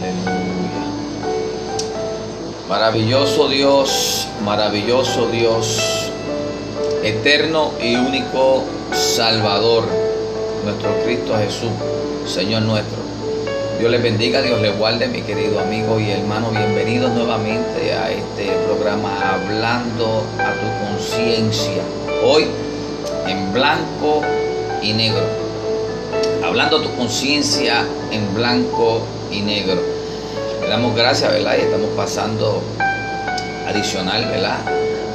Aleluya. Maravilloso Dios, maravilloso Dios, eterno y único Salvador, nuestro Cristo Jesús, Señor nuestro. Dios les bendiga, Dios les guarde, mi querido amigo y hermano. Bienvenidos nuevamente a este programa Hablando a tu conciencia. Hoy en blanco y negro. Hablando a tu conciencia en blanco y negro. Le damos gracias, ¿verdad? Y estamos pasando adicional, ¿verdad?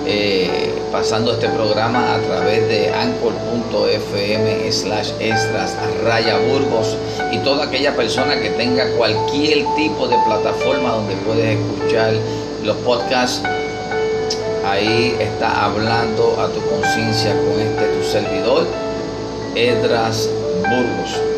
Eh, pasando este programa a través de anchor.fm slash extras raya burgos y toda aquella persona que tenga cualquier tipo de plataforma donde puedes escuchar los podcasts ahí está hablando a tu conciencia con este tu servidor Edras Burgos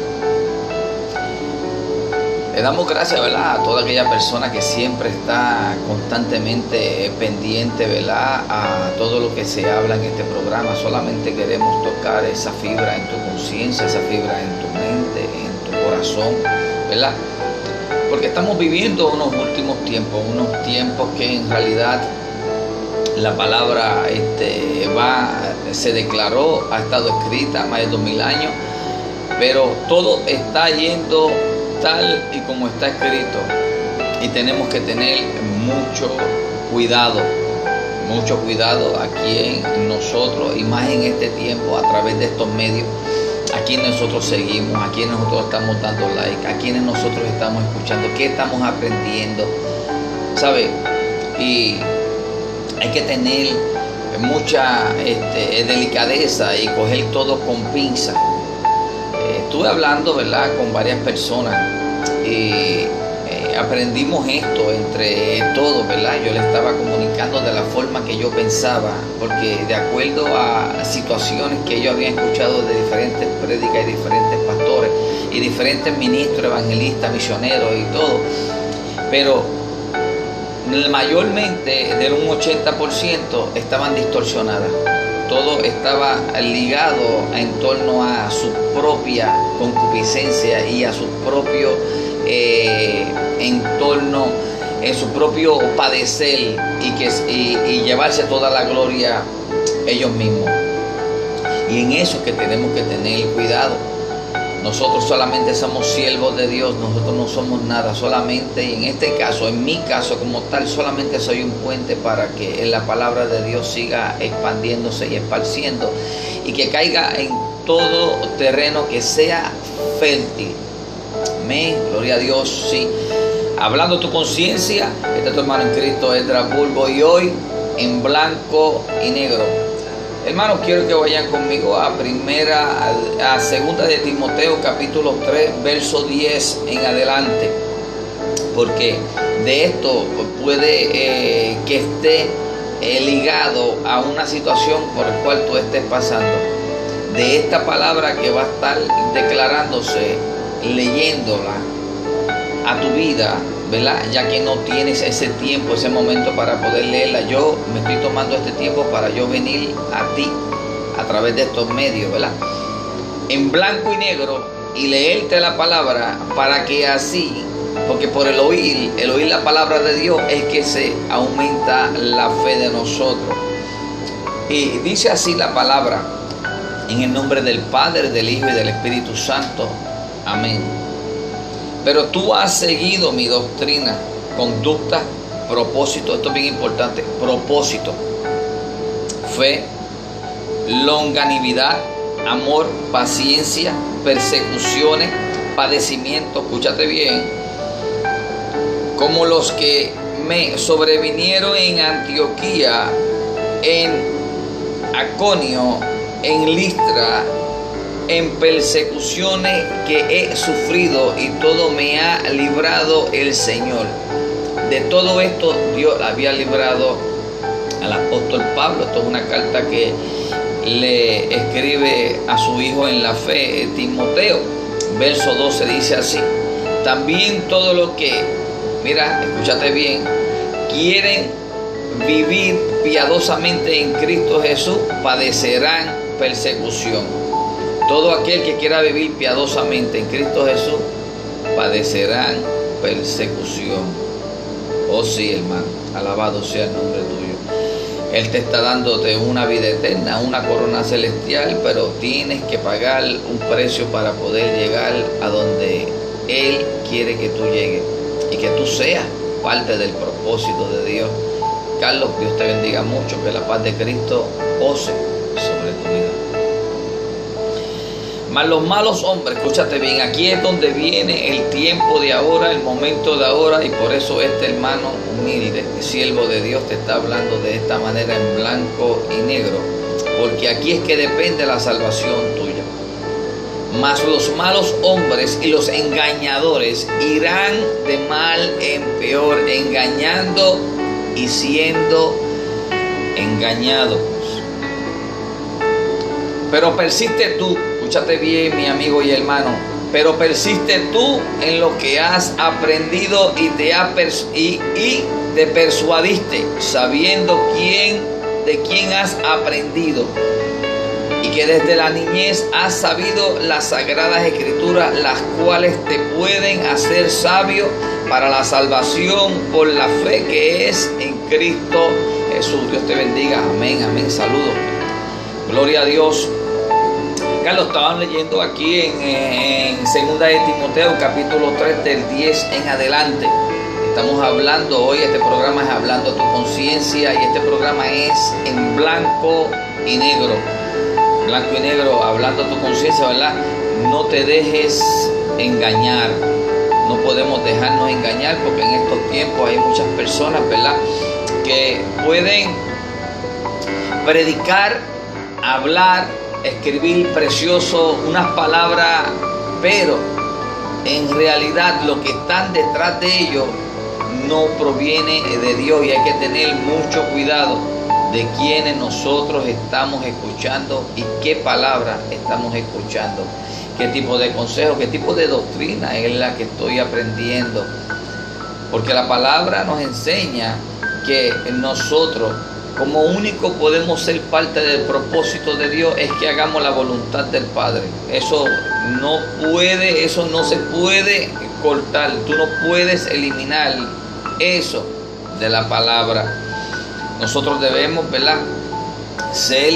le damos gracias, ¿verdad? A toda aquella persona que siempre está constantemente pendiente, ¿verdad? A todo lo que se habla en este programa. Solamente queremos tocar esa fibra en tu conciencia, esa fibra en tu mente, en tu corazón, ¿verdad? Porque estamos viviendo unos últimos tiempos, unos tiempos que en realidad la palabra este, va, se declaró, ha estado escrita más de dos mil años, pero todo está yendo tal y como está escrito. Y tenemos que tener mucho cuidado, mucho cuidado aquí en nosotros y más en este tiempo a través de estos medios. A quienes nosotros seguimos, a quienes nosotros estamos dando like, a quienes nosotros estamos escuchando, qué estamos aprendiendo, ¿sabe? Y hay que tener mucha este, delicadeza y coger todo con pinza estuve hablando, ¿verdad?, con varias personas y eh, aprendimos esto entre todos, ¿verdad? Yo le estaba comunicando de la forma que yo pensaba, porque de acuerdo a situaciones que ellos habían escuchado de diferentes prédicas y diferentes pastores y diferentes ministros, evangelistas, misioneros y todo, pero mayormente del un 80% estaban distorsionadas todo estaba ligado en torno a su propia concupiscencia y a su propio eh, entorno, en su propio padecer y, que, llevarse toda la gloria ellos mismos. Y en eso que tenemos que tener cuidado nosotros solamente somos siervos de Dios, nosotros no somos nada, solamente, y en este caso, en mi caso como tal, solamente soy un puente para que la palabra de Dios siga expandiéndose y esparciendo y que caiga en todo terreno que sea fértil. Amén, gloria a Dios, sí. Hablando tu conciencia, este es tu hermano en Cristo, Edra Bulbo, y hoy en blanco y negro Hermanos, quiero que vayan conmigo a primera, a, segunda de Timoteo capítulo 3, verso 10 en adelante. Porque de esto puede eh, que esté eh, ligado a una situación por la cual tú estés pasando. De esta palabra que va a estar declarándose, leyéndola a tu vida, ¿verdad? Ya que no tienes ese tiempo, ese momento para poder leerla. Yo me estoy tomando este tiempo para yo venir a ti a través de estos medios, ¿verdad? En blanco y negro y leerte la palabra para que así, porque por el oír, el oír la palabra de Dios es que se aumenta la fe de nosotros. Y dice así la palabra, en el nombre del Padre, del Hijo y del Espíritu Santo. Amén. Pero tú has seguido mi doctrina, conducta, propósito, esto es bien importante, propósito, fe, longanimidad, amor, paciencia, persecuciones, padecimiento, escúchate bien, como los que me sobrevinieron en Antioquía, en Aconio, en Listra, en persecuciones que he sufrido y todo me ha librado el Señor. De todo esto Dios había librado al apóstol Pablo. Esto es una carta que le escribe a su hijo en la fe, Timoteo. Verso 12 dice así. También todo lo que, mira, escúchate bien, quieren vivir piadosamente en Cristo Jesús, padecerán persecución todo aquel que quiera vivir piadosamente en Cristo Jesús padecerán persecución. Oh sí, hermano, alabado sea el nombre tuyo. Él te está dándote una vida eterna, una corona celestial, pero tienes que pagar un precio para poder llegar a donde Él quiere que tú llegues y que tú seas parte del propósito de Dios. Carlos, Dios te bendiga mucho, que la paz de Cristo ose Mas los malos hombres, escúchate bien, aquí es donde viene el tiempo de ahora, el momento de ahora, y por eso este hermano humilde, siervo de Dios, te está hablando de esta manera en blanco y negro, porque aquí es que depende la salvación tuya. Mas los malos hombres y los engañadores irán de mal en peor, engañando y siendo engañados. Pero persiste tú, escúchate bien mi amigo y hermano, pero persiste tú en lo que has aprendido y te, ha y, y te persuadiste, sabiendo quién, de quién has aprendido y que desde la niñez has sabido las sagradas escrituras, las cuales te pueden hacer sabio para la salvación por la fe que es en Cristo Jesús. Dios te bendiga. Amén, amén. Saludos. Gloria a Dios. Carlos, estaban leyendo aquí en, en Segunda de Timoteo, capítulo 3, del 10 en adelante. Estamos hablando hoy, este programa es hablando tu conciencia y este programa es en blanco y negro blanco y negro, hablando a tu conciencia, ¿verdad? No te dejes engañar. No podemos dejarnos engañar porque en estos tiempos hay muchas personas, ¿verdad? Que pueden predicar, hablar, escribir precioso, unas palabras, pero en realidad lo que están detrás de ellos no proviene de Dios y hay que tener mucho cuidado de quienes nosotros estamos escuchando y qué palabra estamos escuchando, qué tipo de consejo, qué tipo de doctrina es la que estoy aprendiendo. Porque la palabra nos enseña que nosotros como único podemos ser parte del propósito de Dios es que hagamos la voluntad del Padre. Eso no puede, eso no se puede cortar. Tú no puedes eliminar eso de la palabra nosotros debemos, ¿verdad? Ser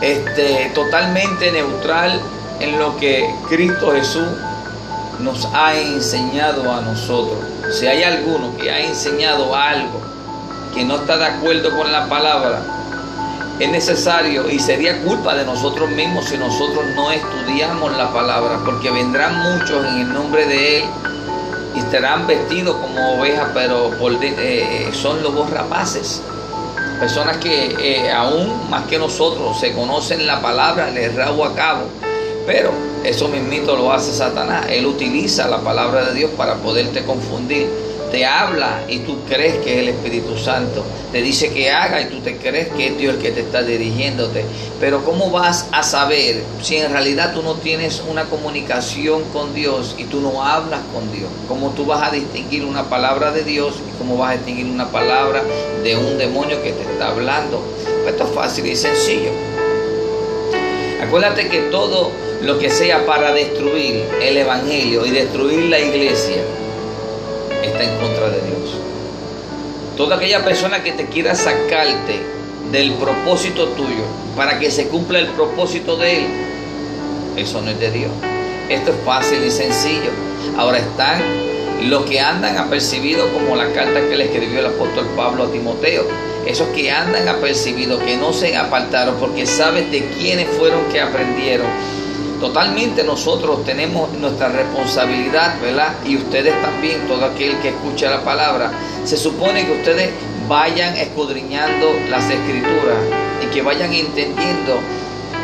este, totalmente neutral en lo que Cristo Jesús nos ha enseñado a nosotros. Si hay alguno que ha enseñado algo que no está de acuerdo con la palabra, es necesario y sería culpa de nosotros mismos si nosotros no estudiamos la palabra, porque vendrán muchos en el nombre de Él y estarán vestidos como ovejas, pero por, eh, son lobos rapaces personas que eh, aún más que nosotros se conocen la palabra, les rabo a cabo, pero eso mismito lo hace Satanás. Él utiliza la palabra de Dios para poderte confundir te habla y tú crees que es el Espíritu Santo. Te dice que haga y tú te crees que es Dios el que te está dirigiéndote. Pero ¿cómo vas a saber si en realidad tú no tienes una comunicación con Dios y tú no hablas con Dios? ¿Cómo tú vas a distinguir una palabra de Dios y cómo vas a distinguir una palabra de un demonio que te está hablando? Pues esto es fácil y sencillo. Acuérdate que todo lo que sea para destruir el Evangelio y destruir la iglesia, en contra de Dios. Toda aquella persona que te quiera sacarte del propósito tuyo para que se cumpla el propósito de Él, eso no es de Dios. Esto es fácil y sencillo. Ahora están los que andan apercibidos como la carta que le escribió el apóstol Pablo a Timoteo. Esos que andan apercibidos, que no se apartaron porque saben de quiénes fueron que aprendieron Totalmente nosotros tenemos nuestra responsabilidad, ¿verdad? Y ustedes también, todo aquel que escucha la palabra. Se supone que ustedes vayan escudriñando las escrituras y que vayan entendiendo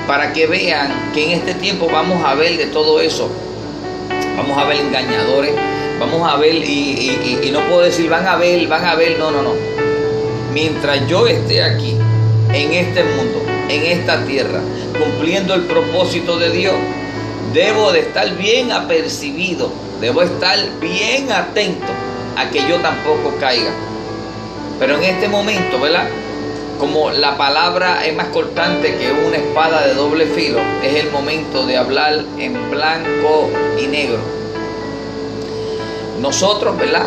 para que vean que en este tiempo vamos a ver de todo eso. Vamos a ver engañadores, vamos a ver, y, no puedo decir van a ver, van a ver, no, no, no. Mientras yo esté aquí, en este mundo, en esta tierra, cumpliendo el propósito de Dios, debo de estar bien apercibido, debo estar bien atento a que yo tampoco caiga. Pero en este momento, ¿verdad? Como la palabra es más cortante que una espada de doble filo, es el momento de hablar en blanco y negro. nosotros, ¿verdad?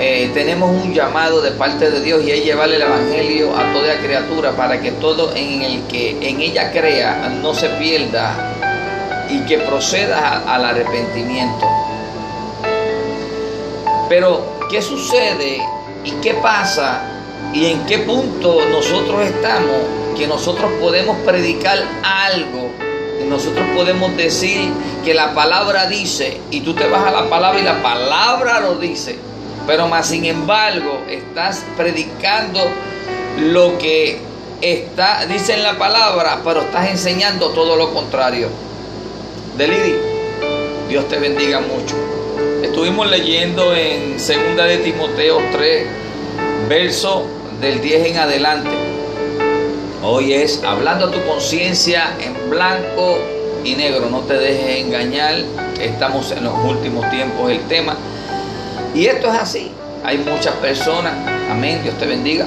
Eh, tenemos un llamado de parte de Dios y es llevarle el evangelio a toda criatura para que todo en el que en ella crea no se pierda y que proceda al arrepentimiento. Pero, ¿qué sucede y qué pasa y en qué punto nosotros estamos que nosotros podemos predicar algo nosotros podemos decir que la palabra dice y tú te vas a la palabra y la palabra lo dice? Pero más sin embargo, estás predicando lo que está, dice en la palabra, pero estás enseñando todo lo contrario. Delidi, Dios te bendiga mucho. Estuvimos leyendo en 2 de Timoteo 3, verso del 10 en adelante. Hoy es hablando a tu conciencia en blanco y negro. No te dejes engañar. Estamos en los últimos tiempos el tema. Y esto es así. Hay muchas personas, amén, Dios te bendiga.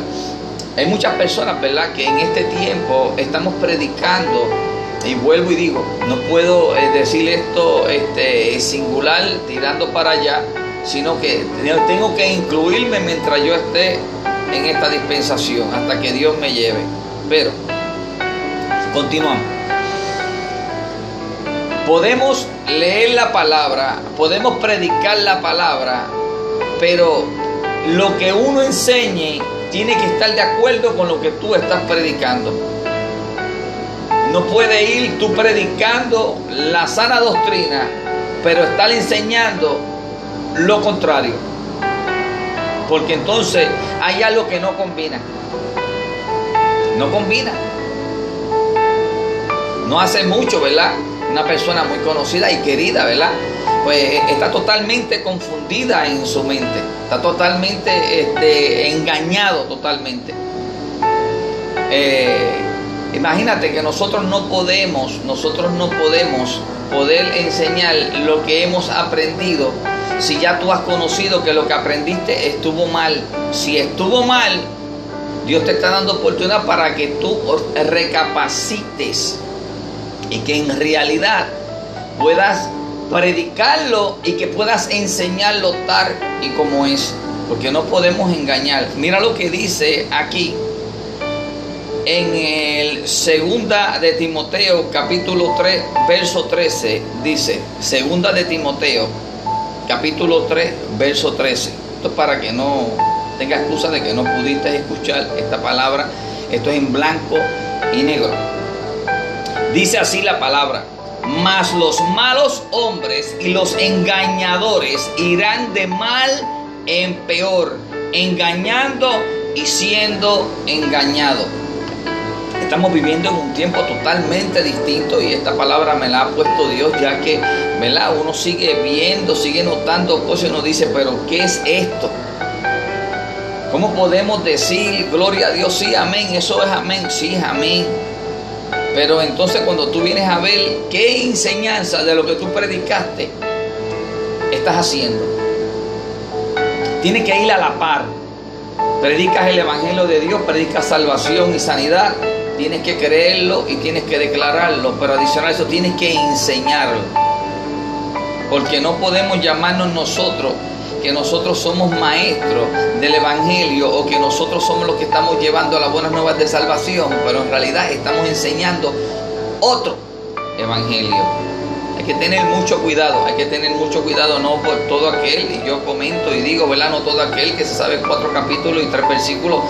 Hay muchas personas, ¿verdad?, que en este tiempo estamos predicando, y vuelvo y digo, no puedo eh, decir esto este, singular, tirando para allá, sino que tengo que incluirme mientras yo esté en esta dispensación, hasta que Dios me lleve. Pero, continuamos. Podemos leer la palabra, podemos predicar la palabra, pero lo que uno enseñe tiene que estar de acuerdo con lo que tú estás predicando. No puede ir tú predicando la sana doctrina, pero estar enseñando lo contrario. Porque entonces hay algo que no combina. No combina. No hace mucho, ¿verdad? Una persona muy conocida y querida, ¿verdad? Pues está totalmente confundida en su mente, está totalmente este, engañado totalmente. Eh, imagínate que nosotros no podemos, nosotros no podemos poder enseñar lo que hemos aprendido si ya tú has conocido que lo que aprendiste estuvo mal. Si estuvo mal, Dios te está dando oportunidad para que tú recapacites y que en realidad puedas predicarlo y que puedas enseñarlo tal y como es, porque no podemos engañar. Mira lo que dice aquí en el segunda de Timoteo capítulo 3 verso 13 dice, segunda de Timoteo capítulo 3 verso 13. Esto es para que no tenga excusa de que no pudiste escuchar esta palabra. Esto es en blanco y negro. Dice así la palabra mas los malos hombres y los engañadores irán de mal en peor, engañando y siendo engañados. Estamos viviendo en un tiempo totalmente distinto y esta palabra me la ha puesto Dios ya que, ¿verdad? Uno sigue viendo, sigue notando cosas y uno dice, pero ¿qué es esto? ¿Cómo podemos decir, gloria a Dios, sí, amén? Eso es amén, sí, amén. Pero entonces cuando tú vienes a ver qué enseñanza de lo que tú predicaste estás haciendo, tiene que ir a la par. Predicas el Evangelio de Dios, predicas salvación y sanidad, tienes que creerlo y tienes que declararlo, pero adicional a eso tienes que enseñarlo. Porque no podemos llamarnos nosotros que nosotros somos maestros del Evangelio o que nosotros somos los que estamos llevando las buenas nuevas de salvación, pero en realidad estamos enseñando otro Evangelio. Hay que tener mucho cuidado, hay que tener mucho cuidado no por todo aquel, y yo comento y digo, ¿verdad? No todo aquel que se sabe cuatro capítulos y tres versículos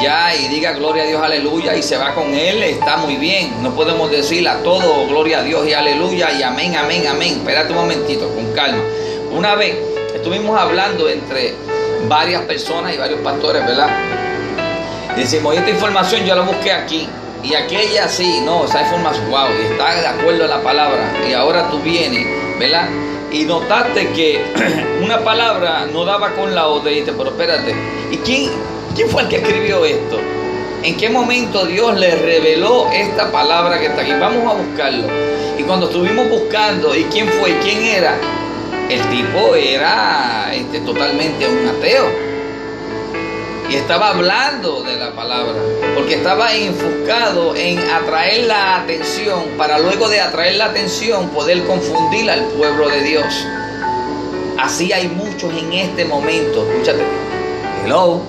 ya y diga gloria a Dios, aleluya, y se va con él, está muy bien. No podemos decir a todo gloria a Dios y aleluya y amén, amén, amén. Espérate un momentito, con calma. Una vez estuvimos hablando entre varias personas y varios pastores, ¿verdad? Decimos, esta información yo la busqué aquí. Y aquella sí, no, esa información, wow, y está de acuerdo a la palabra. Y ahora tú vienes, ¿verdad? Y notaste que una palabra no daba con la otra. Y pero espérate, ¿y quién, quién fue el que escribió esto? ¿En qué momento Dios le reveló esta palabra que está aquí? Vamos a buscarlo. Y cuando estuvimos buscando, ¿y quién fue? ¿Quién era? El tipo era este, totalmente un ateo. Y estaba hablando de la palabra, porque estaba enfocado en atraer la atención, para luego de atraer la atención poder confundir al pueblo de Dios. Así hay muchos en este momento. Escúchate. Hello.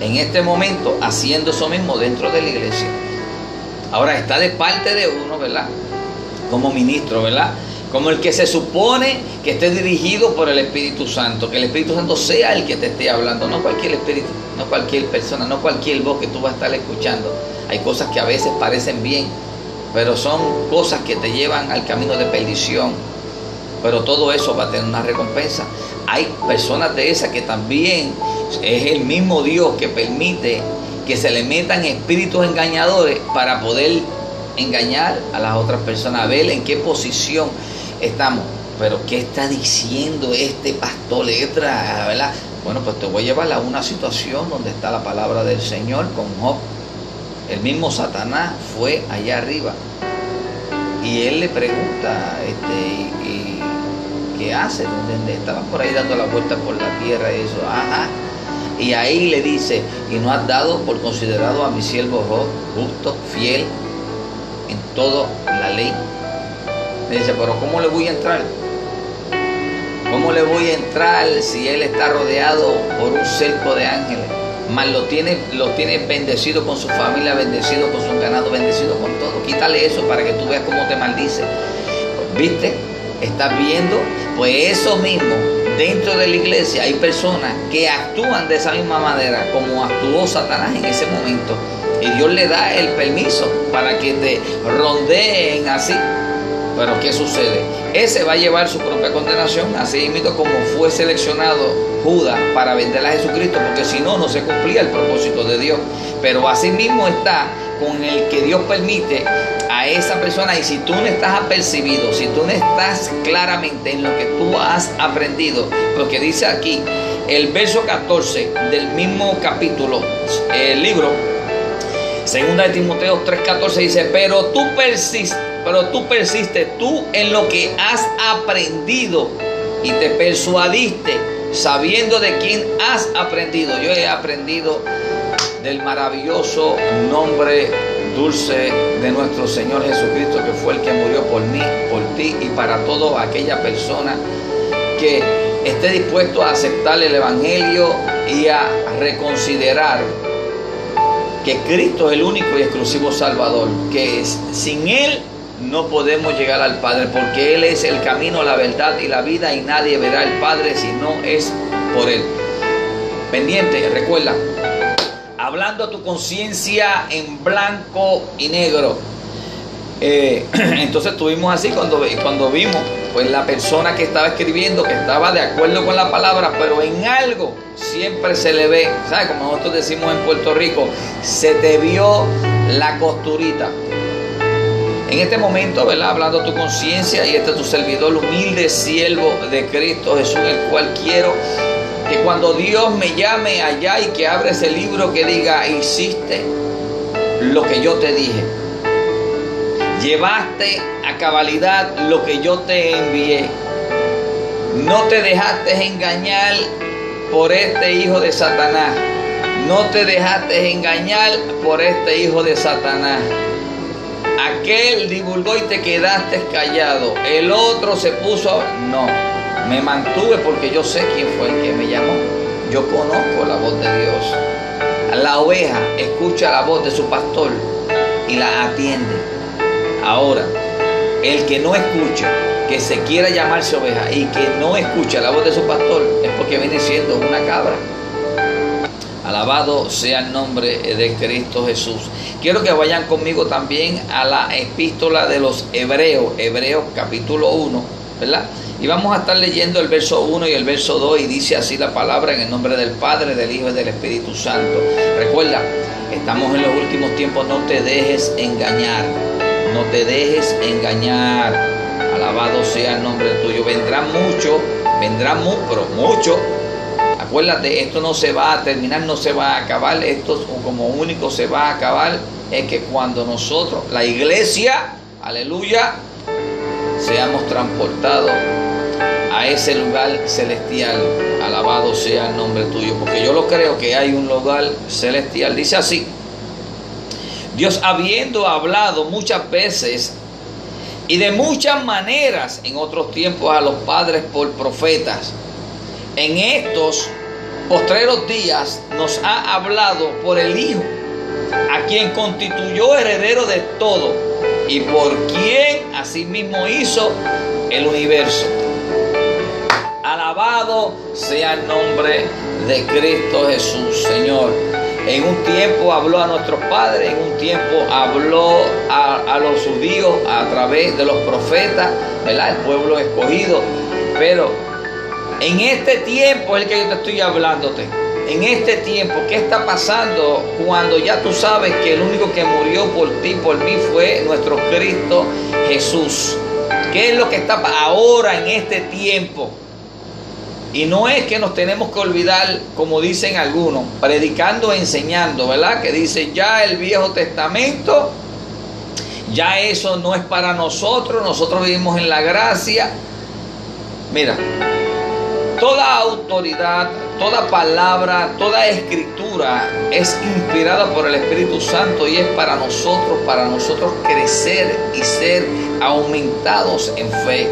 En este momento haciendo eso mismo dentro de la iglesia. Ahora está de parte de uno, ¿verdad? Como ministro, ¿verdad? Como el que se supone que esté dirigido por el Espíritu Santo. Que el Espíritu Santo sea el que te esté hablando. No cualquier espíritu, no cualquier persona, no cualquier voz que tú vas a estar escuchando. Hay cosas que a veces parecen bien, pero son cosas que te llevan al camino de perdición. Pero todo eso va a tener una recompensa. Hay personas de esas que también es el mismo Dios que permite que se le metan espíritus engañadores para poder engañar a las otras personas, a ver en qué posición estamos. Pero ¿qué está diciendo este pastor letra? Bueno, pues te voy a llevar a una situación donde está la palabra del Señor con Job. El mismo Satanás fue allá arriba y él le pregunta, este, y, ¿qué hace? Estaba por ahí dando la vuelta por la tierra y eso, ajá. Y ahí le dice, y no has dado por considerado a mi siervo justo, fiel en toda la ley. Me dice, pero ¿cómo le voy a entrar? ¿Cómo le voy a entrar si él está rodeado por un cerco de ángeles? Más lo tiene, lo tiene bendecido con su familia, bendecido con su ganado, bendecido con todo. Quítale eso para que tú veas cómo te maldice. ¿Viste? ¿Estás viendo? Pues eso mismo dentro de la iglesia hay personas que actúan de esa misma manera como actuó Satanás en ese momento. Y Dios le da el permiso para que te rondeen así. Pero ¿qué sucede? Ese va a llevar su propia condenación, así mismo como fue seleccionado Judas para vender a Jesucristo, porque si no, no se cumplía el propósito de Dios. Pero así mismo está con el que Dios permite a esa persona y si tú no estás apercibido, si tú no estás claramente en lo que tú has aprendido, porque dice aquí el verso 14 del mismo capítulo, el libro, segunda de Timoteo 3:14 dice, pero tú persistes, pero tú persistes tú en lo que has aprendido y te persuadiste sabiendo de quién has aprendido. Yo he aprendido del maravilloso nombre dulce de nuestro Señor Jesucristo, que fue el que murió por mí, por ti y para toda aquella persona que esté dispuesto a aceptar el Evangelio y a reconsiderar que Cristo es el único y exclusivo Salvador, que es, sin Él no podemos llegar al Padre, porque Él es el camino, la verdad y la vida y nadie verá al Padre si no es por Él. Pendiente, recuerda, hablando a tu conciencia en blanco y negro. Eh, entonces estuvimos así cuando, cuando vimos pues la persona que estaba escribiendo que estaba de acuerdo con la palabra, pero en algo siempre se le ve, ¿sabes? Como nosotros decimos en Puerto Rico, se te vio la costurita. En este momento, ¿verdad? Hablando tu conciencia y este es tu servidor, humilde siervo de Cristo Jesús, el cual quiero que cuando Dios me llame allá y que abra ese libro que diga, hiciste lo que yo te dije. Llevaste a cabalidad lo que yo te envié. No te dejaste engañar por este hijo de Satanás. No te dejaste engañar por este hijo de Satanás. Aquel divulgó y te quedaste callado. El otro se puso... No. Me mantuve porque yo sé quién fue el que me llamó. Yo conozco la voz de Dios. La oveja escucha la voz de su pastor y la atiende. Ahora, el que no escucha, que se quiera llamarse oveja y que no escucha la voz de su pastor, es porque viene siendo una cabra. Alabado sea el nombre de Cristo Jesús. Quiero que vayan conmigo también a la epístola de los Hebreos, Hebreos capítulo 1, ¿verdad? Y vamos a estar leyendo el verso 1 y el verso 2 y dice así la palabra en el nombre del Padre, del Hijo y del Espíritu Santo. Recuerda, estamos en los últimos tiempos, no te dejes engañar, no te dejes engañar. Alabado sea el nombre tuyo. Vendrá mucho, vendrá mucho, pero mucho. Acuérdate, esto no se va a terminar, no se va a acabar. Esto como único se va a acabar es que cuando nosotros, la iglesia, aleluya, seamos transportados a ese lugar celestial. Alabado sea el nombre tuyo, porque yo lo creo que hay un lugar celestial. Dice así, Dios habiendo hablado muchas veces Y de muchas maneras en otros tiempos a los padres por profetas. En estos postreros días nos ha hablado por el Hijo, a quien constituyó heredero de todo y por quien asimismo hizo el universo. Alabado sea el nombre de Cristo Jesús, Señor. En un tiempo habló a nuestros padres, en un tiempo habló a, los judíos a través de los profetas, ¿verdad? El pueblo escogido. Pero en este tiempo es el que yo te estoy hablándote. En este tiempo, ¿qué está pasando cuando ya tú sabes que el único que murió por ti, por mí, fue nuestro Cristo Jesús? ¿Qué es lo que está ahora en este tiempo? Y no es que nos tenemos que olvidar, como dicen algunos, predicando, enseñando, ¿verdad? Que dicen ya el Viejo Testamento, ya eso no es para nosotros, nosotros vivimos en la gracia. Mira, toda autoridad, toda palabra, toda escritura es inspirada por el Espíritu Santo y es para nosotros, para nosotros crecer y ser aumentados en fe.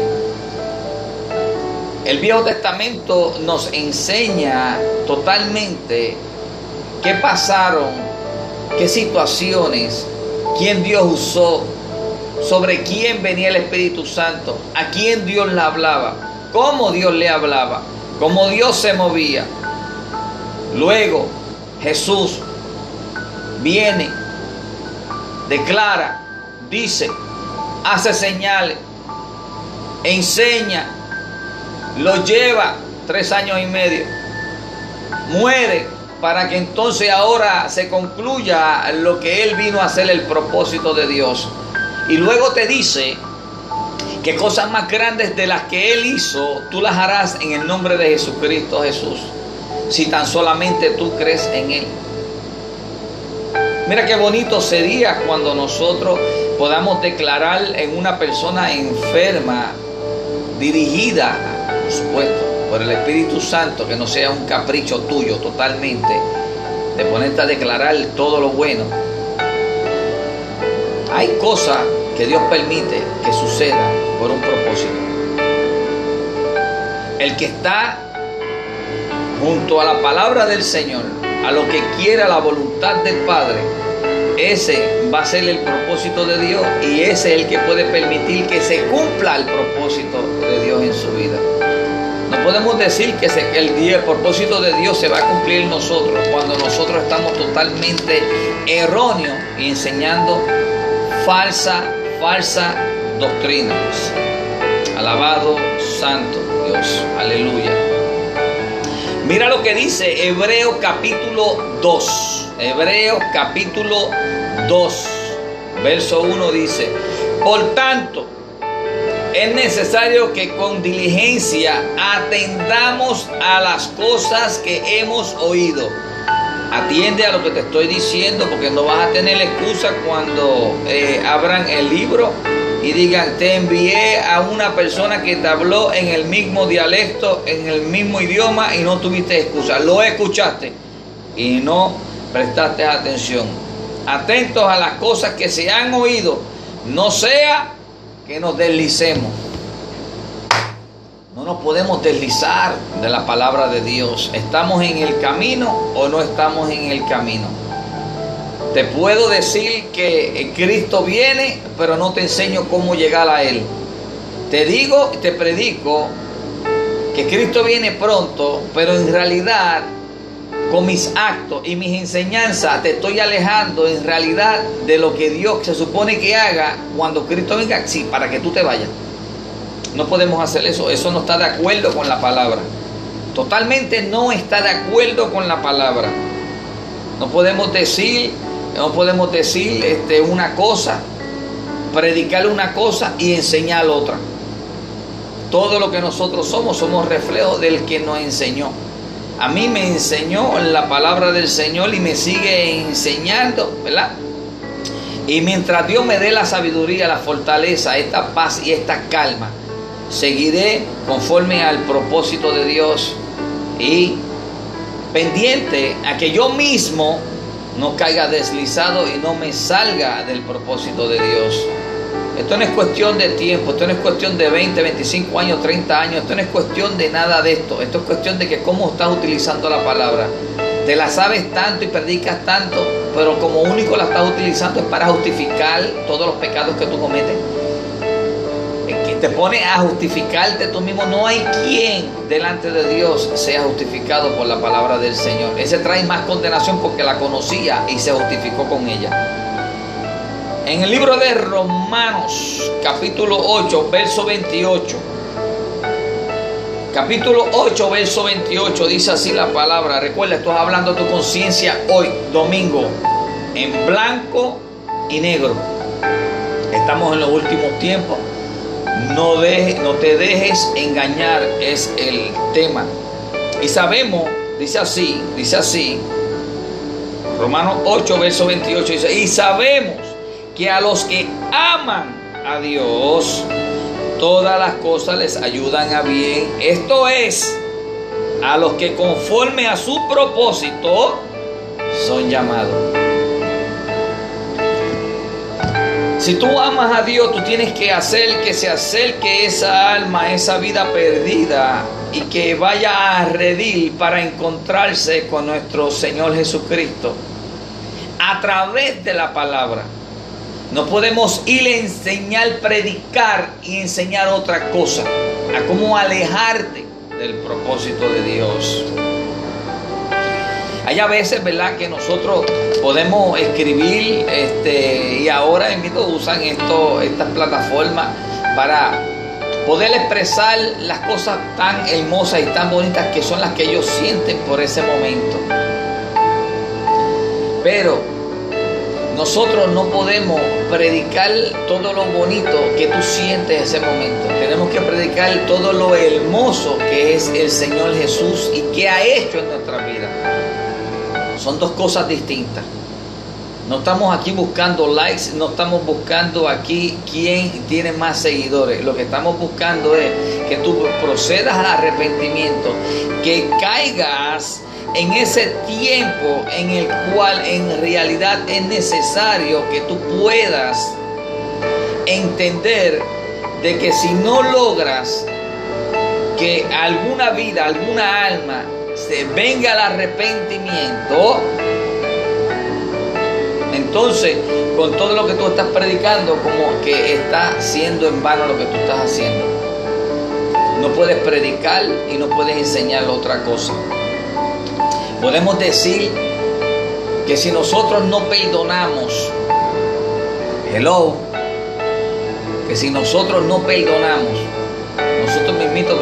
El Viejo Testamento nos enseña totalmente qué pasaron, qué situaciones, quién Dios usó, sobre quién venía el Espíritu Santo, a quién Dios le hablaba, cómo Dios le hablaba, cómo Dios se movía. Luego Jesús viene, declara, dice, hace señales, enseña, lo lleva tres años y medio, muere para que entonces ahora se concluya lo que él vino a hacer el propósito de Dios. Y luego te dice que cosas más grandes de las que él hizo, tú las harás en el nombre de Jesucristo Jesús, si tan solamente tú crees en él. Mira qué bonito sería cuando nosotros podamos declarar en una persona enferma, dirigida por supuesto, por el Espíritu Santo, que no sea un capricho tuyo totalmente, de ponerte a declarar todo lo bueno. Hay cosas que Dios permite que sucedan por un propósito. El que está junto a la palabra del Señor, a lo que quiera la voluntad del Padre, ese va a ser el propósito de Dios y ese es el que puede permitir que se cumpla el propósito de Dios en su vida. No podemos decir que el propósito de Dios se va a cumplir en nosotros cuando nosotros estamos totalmente erróneos y enseñando falsa, falsa doctrinas. Alabado Santo Dios. Aleluya. Mira lo que dice Hebreo capítulo 2. Hebreo capítulo 2. Verso 1 dice, por tanto, es necesario que con diligencia atendamos a las cosas que hemos oído. Atiende a lo que te estoy diciendo porque no vas a tener excusa cuando eh, abran el libro y digan, te envié a una persona que te habló en el mismo dialecto, en el mismo idioma y no tuviste excusa. Lo escuchaste y no prestaste atención. Atentos a las cosas que se han oído, no sea que nos deslicemos. No nos podemos deslizar de la palabra de Dios. ¿Estamos en el camino o no estamos en el camino? Te puedo decir que Cristo viene, pero no te enseño cómo llegar a Él. Te digo, te predico que Cristo viene pronto, pero en realidad con mis actos y mis enseñanzas te estoy alejando en realidad de lo que Dios se supone que haga cuando Cristo venga, sí, para que tú te vayas. No podemos hacer eso, eso no está de acuerdo con la palabra. Totalmente no está de acuerdo con la palabra. No podemos decir, no podemos decir este, una cosa, predicar una cosa y enseñar otra. Todo lo que nosotros somos somos reflejos del que nos enseñó. A mí me enseñó la palabra del Señor y me sigue enseñando, ¿verdad? Y mientras Dios me dé la sabiduría, la fortaleza, esta paz y esta calma, seguiré conforme al propósito de Dios y pendiente a que yo mismo no caiga deslizado y no me salga del propósito de Dios. Esto no es cuestión de tiempo, esto no es cuestión de 20, 25 años, 30 años, esto no es cuestión de nada de esto. Esto es cuestión de que cómo estás utilizando la palabra. Te la sabes tanto y predicas tanto, pero como único la estás utilizando es para justificar todos los pecados que tú cometes. Te pone a justificarte tú mismo. No hay quien delante de Dios sea justificado por la palabra del Señor. Ese trae más condenación porque la conocía y se justificó con ella. En el libro de Romanos, capítulo 8, verso 28. Capítulo 8, verso 28, dice así la palabra. Recuerda, estás hablando tu conciencia hoy, domingo, en blanco y negro. Estamos en los últimos tiempos. No, no te dejes engañar, es el tema. Y sabemos, dice así, dice así. Romanos 8, verso 28 dice, y sabemos que a los que aman a Dios, todas las cosas les ayudan a bien. Esto es, a los que conforme a su propósito son llamados. Si tú amas a Dios, tú tienes que hacer que se acerque esa alma, esa vida perdida y que vaya a redil para encontrarse con nuestro Señor Jesucristo a través de la palabra. No podemos ir a enseñar, predicar y enseñar otra cosa, a cómo alejarte del propósito de Dios. Hay a veces, ¿verdad?, que nosotros podemos escribir, este, y ahora invito usan esto, estas plataformas para poder expresar las cosas tan hermosas y tan bonitas que son las que ellos sienten por ese momento. Pero nosotros no podemos predicar todo lo bonito que tú sientes en ese momento. Tenemos que predicar todo lo hermoso que es el Señor Jesús y que ha hecho en. Son dos cosas distintas. No estamos aquí buscando likes, no estamos buscando aquí quién tiene más seguidores. Lo que estamos buscando es que tú procedas al arrepentimiento, que caigas en ese tiempo en el cual en realidad es necesario que tú puedas entender de que si no logras que alguna vida, alguna alma venga al arrepentimiento, entonces con todo lo que tú estás predicando como que está siendo en vano lo que tú estás haciendo. No puedes predicar y no puedes enseñar otra cosa. Podemos decir que si nosotros no perdonamos, hello, que si nosotros no perdonamos, nosotros mismitos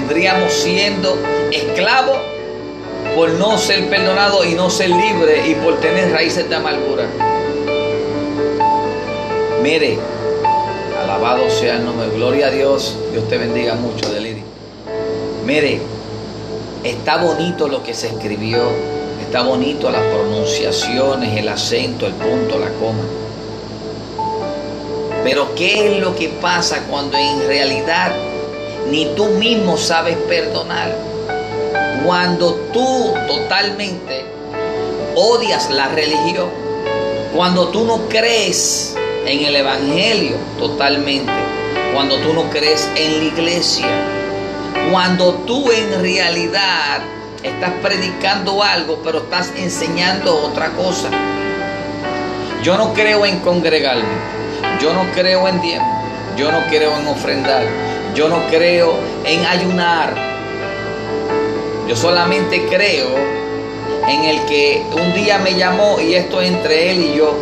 vendríamos siendo esclavos por no ser perdonados y no ser libres y por tener raíces de amargura. Mire, alabado sea el nombre, gloria a Dios, Dios te bendiga mucho, Deliri. Mire, Está bonito lo que se escribió, está bonito las pronunciaciones, el acento, el punto, la coma. Pero ¿qué es lo que pasa cuando en realidad ni tú mismo sabes perdonar? Cuando tú totalmente odias la religión, cuando tú no crees en el Evangelio totalmente, cuando tú no crees en la iglesia, cuando tú en realidad estás predicando algo, pero estás enseñando otra cosa. Yo no creo en congregarme, yo no creo en diezmo, yo no creo en ofrendar, yo no creo en ayunar. Yo solamente creo en el que un día me llamó y esto entre él y yo.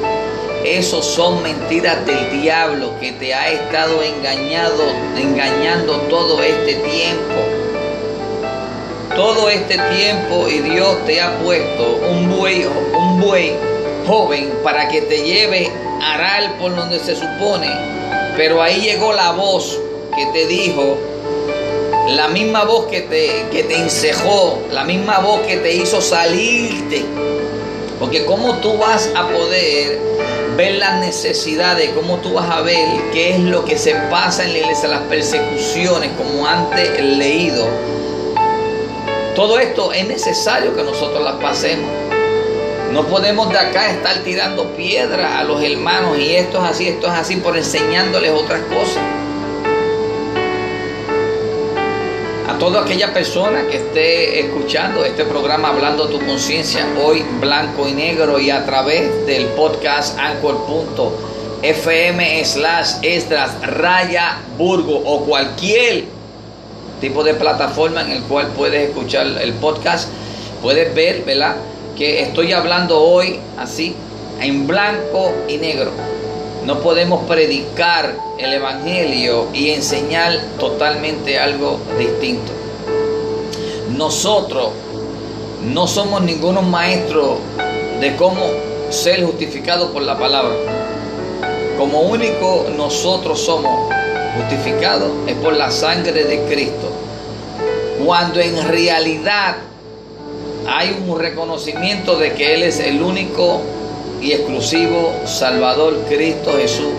Esos son mentiras del diablo que te ha estado engañando todo este tiempo. Todo este tiempo y Dios te ha puesto un buey, un buey joven para que te lleve a arar por donde se supone. Pero ahí llegó la voz que te dijo, la misma voz que te, que te la misma voz que te hizo salirte. Porque cómo tú vas a poder ver las necesidades, cómo tú vas a ver qué es lo que se pasa en la iglesia, las persecuciones, como antes leído. Todo esto es necesario que nosotros las pasemos. No podemos de acá estar tirando piedra a los hermanos y esto es así, esto es así, por enseñándoles otras cosas. Toda aquella persona que esté escuchando este programa Hablando tu conciencia, hoy blanco y negro y a través del podcast anchor.fm slash estras raya burgo o cualquier tipo de plataforma en el cual puedes escuchar el podcast, puedes ver, ¿verdad? Que estoy hablando hoy así, en blanco y negro. No podemos predicar el Evangelio y enseñar totalmente algo distinto. Nosotros no somos ningunos maestros de cómo ser justificado por la palabra. Como único nosotros somos justificados es por la sangre de Cristo. Cuando en realidad hay un reconocimiento de que Él es el único y exclusivo Salvador Cristo Jesús.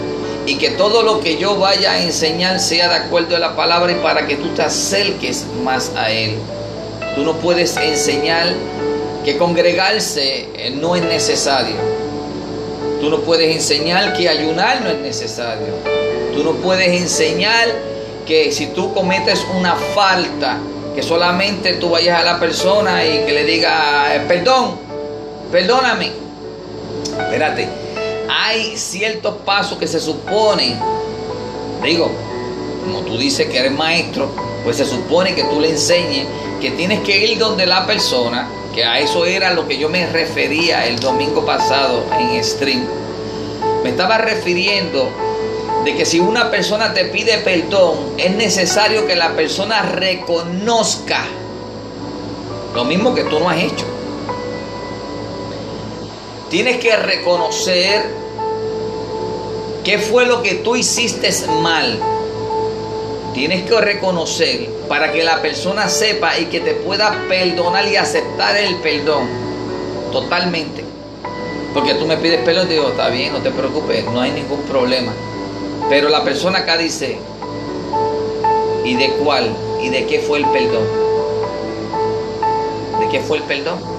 Y que todo lo que yo vaya a enseñar sea de acuerdo a la palabra y para que tú te acerques más a Él. Tú no puedes enseñar que congregarse eh, no es necesario. Tú no puedes enseñar que ayunar no es necesario. Tú no puedes enseñar que si tú cometes una falta, que solamente tú vayas a la persona y que le diga, eh, perdón, perdóname, espérate, hay ciertos pasos que se supone, digo, como tú dices que eres maestro, pues se supone que tú le enseñes que tienes que ir donde la persona, que a eso era lo que yo me refería el domingo pasado en stream. Me estaba refiriendo de que si una persona te pide perdón, es necesario que la persona reconozca lo mismo que tú no has hecho. Tienes que reconocer qué fue lo que tú hiciste mal. Tienes que reconocer para que la persona sepa y que te pueda perdonar y aceptar el perdón totalmente. Porque tú me pides perdón, digo, está bien, no te preocupes, no hay ningún problema. Pero la persona acá dice, ¿y de cuál? ¿Y de qué fue el perdón? ¿De qué fue el perdón?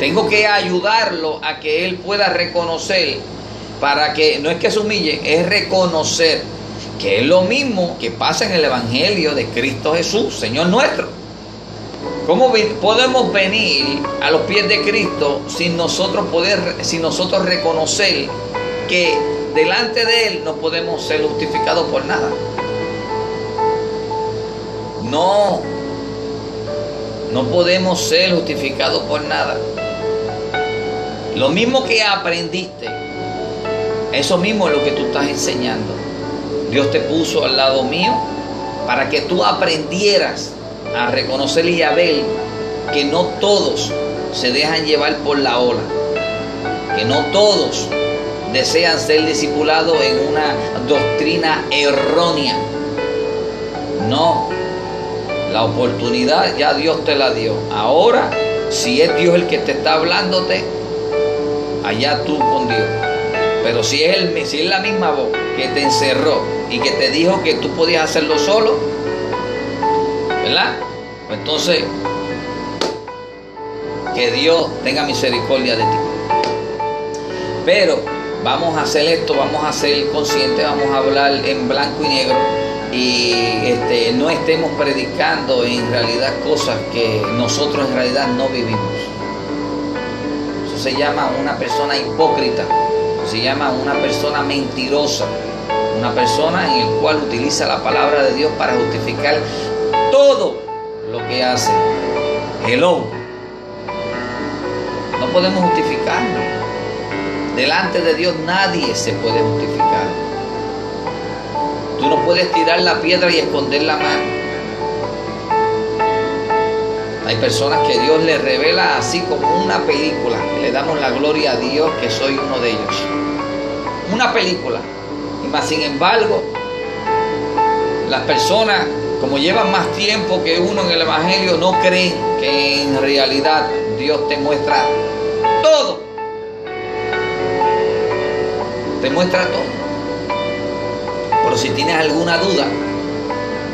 Tengo que ayudarlo a que él pueda reconocer para que, no es que se humille, es reconocer que es lo mismo que pasa en el Evangelio de Cristo Jesús, Señor nuestro. ¿Cómo podemos venir a los pies de Cristo sin nosotros poder, sin nosotros reconocer que delante de Él no podemos ser justificados por nada? No, no podemos ser justificados por nada. Lo mismo que aprendiste, eso mismo es lo que tú estás enseñando. Dios te puso al lado mío para que tú aprendieras a reconocer y a ver que no todos se dejan llevar por la ola, que no todos desean ser discipulados en una doctrina errónea. No, la oportunidad ya Dios te la dio. Ahora, si es Dios el que te está hablándote, allá tú con Dios. Pero si es, el, si es la misma voz que te encerró y que te dijo que tú podías hacerlo solo, ¿verdad? Pues entonces, que Dios tenga misericordia de ti. Pero vamos a hacer esto, vamos a ser conscientes, vamos a hablar en blanco y negro y este, no estemos predicando en realidad cosas que nosotros en realidad no vivimos se llama una persona hipócrita, se llama una persona mentirosa, una persona en el cual utiliza la palabra de Dios para justificar todo lo que hace. Hello. No podemos justificarlo. Delante de Dios nadie se puede justificar. Tú no puedes tirar la piedra y esconder la mano. Hay personas que Dios les revela así como una película. le damos la gloria a Dios que soy uno de ellos. Una película. Y más sin embargo, las personas, como llevan más tiempo que uno en el Evangelio, no creen que en realidad Dios te muestra todo. Te muestra todo. Pero si tienes alguna duda,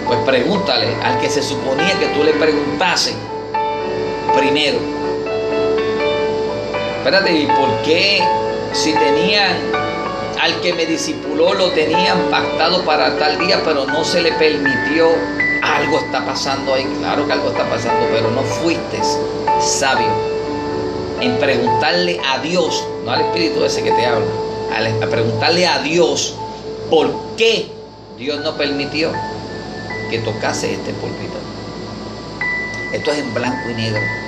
pues pregúntale al que se suponía que tú le preguntases primero. espérate, ¿y por qué si tenían al que me discipuló lo tenían pactado para tal día, pero no se le permitió? Algo está pasando ahí, claro que algo está pasando, pero no fuiste sabio en preguntarle a Dios, no al espíritu ese que te habla, a preguntarle a Dios por qué Dios no permitió que tocase este púlpito. Esto es en blanco y negro.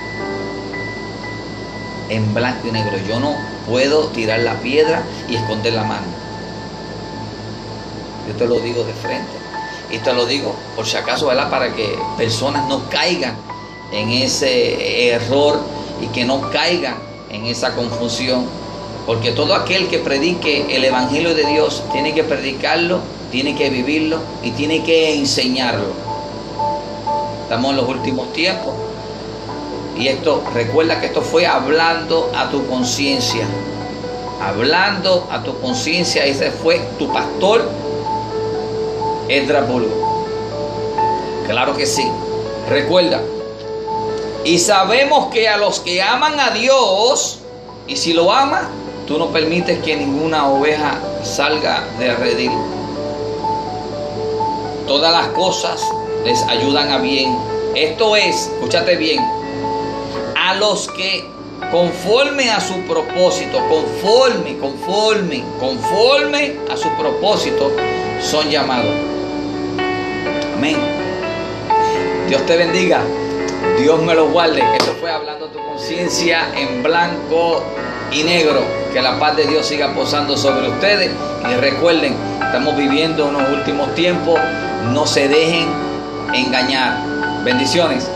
En blanco y negro. Yo no puedo tirar la piedra y esconder la mano. Yo te lo digo de frente. Y te lo digo por si acaso, ¿verdad? Para que personas no caigan en ese error y que no caigan en esa confusión. Porque todo aquel que predique el Evangelio de Dios tiene que predicarlo, tiene que vivirlo y tiene que enseñarlo. Estamos en los últimos tiempos. Y esto, recuerda que esto fue hablando a tu conciencia. Hablando a tu conciencia. Ese fue tu pastor, Bulgo. Claro que sí. Recuerda. Y sabemos que a los que aman a Dios, y si lo aman, tú no permites que ninguna oveja salga de redil. Todas las cosas les ayudan a bien. Esto es, escúchate bien, a los que conforme a su propósito, conforme, conforme, conforme a su propósito, son llamados. Amén. Dios te bendiga. Dios me lo guarde. Esto fue hablando tu conciencia en blanco y negro. Que la paz de Dios siga posando sobre ustedes. Y recuerden, estamos viviendo unos últimos tiempos. No se dejen engañar. Bendiciones.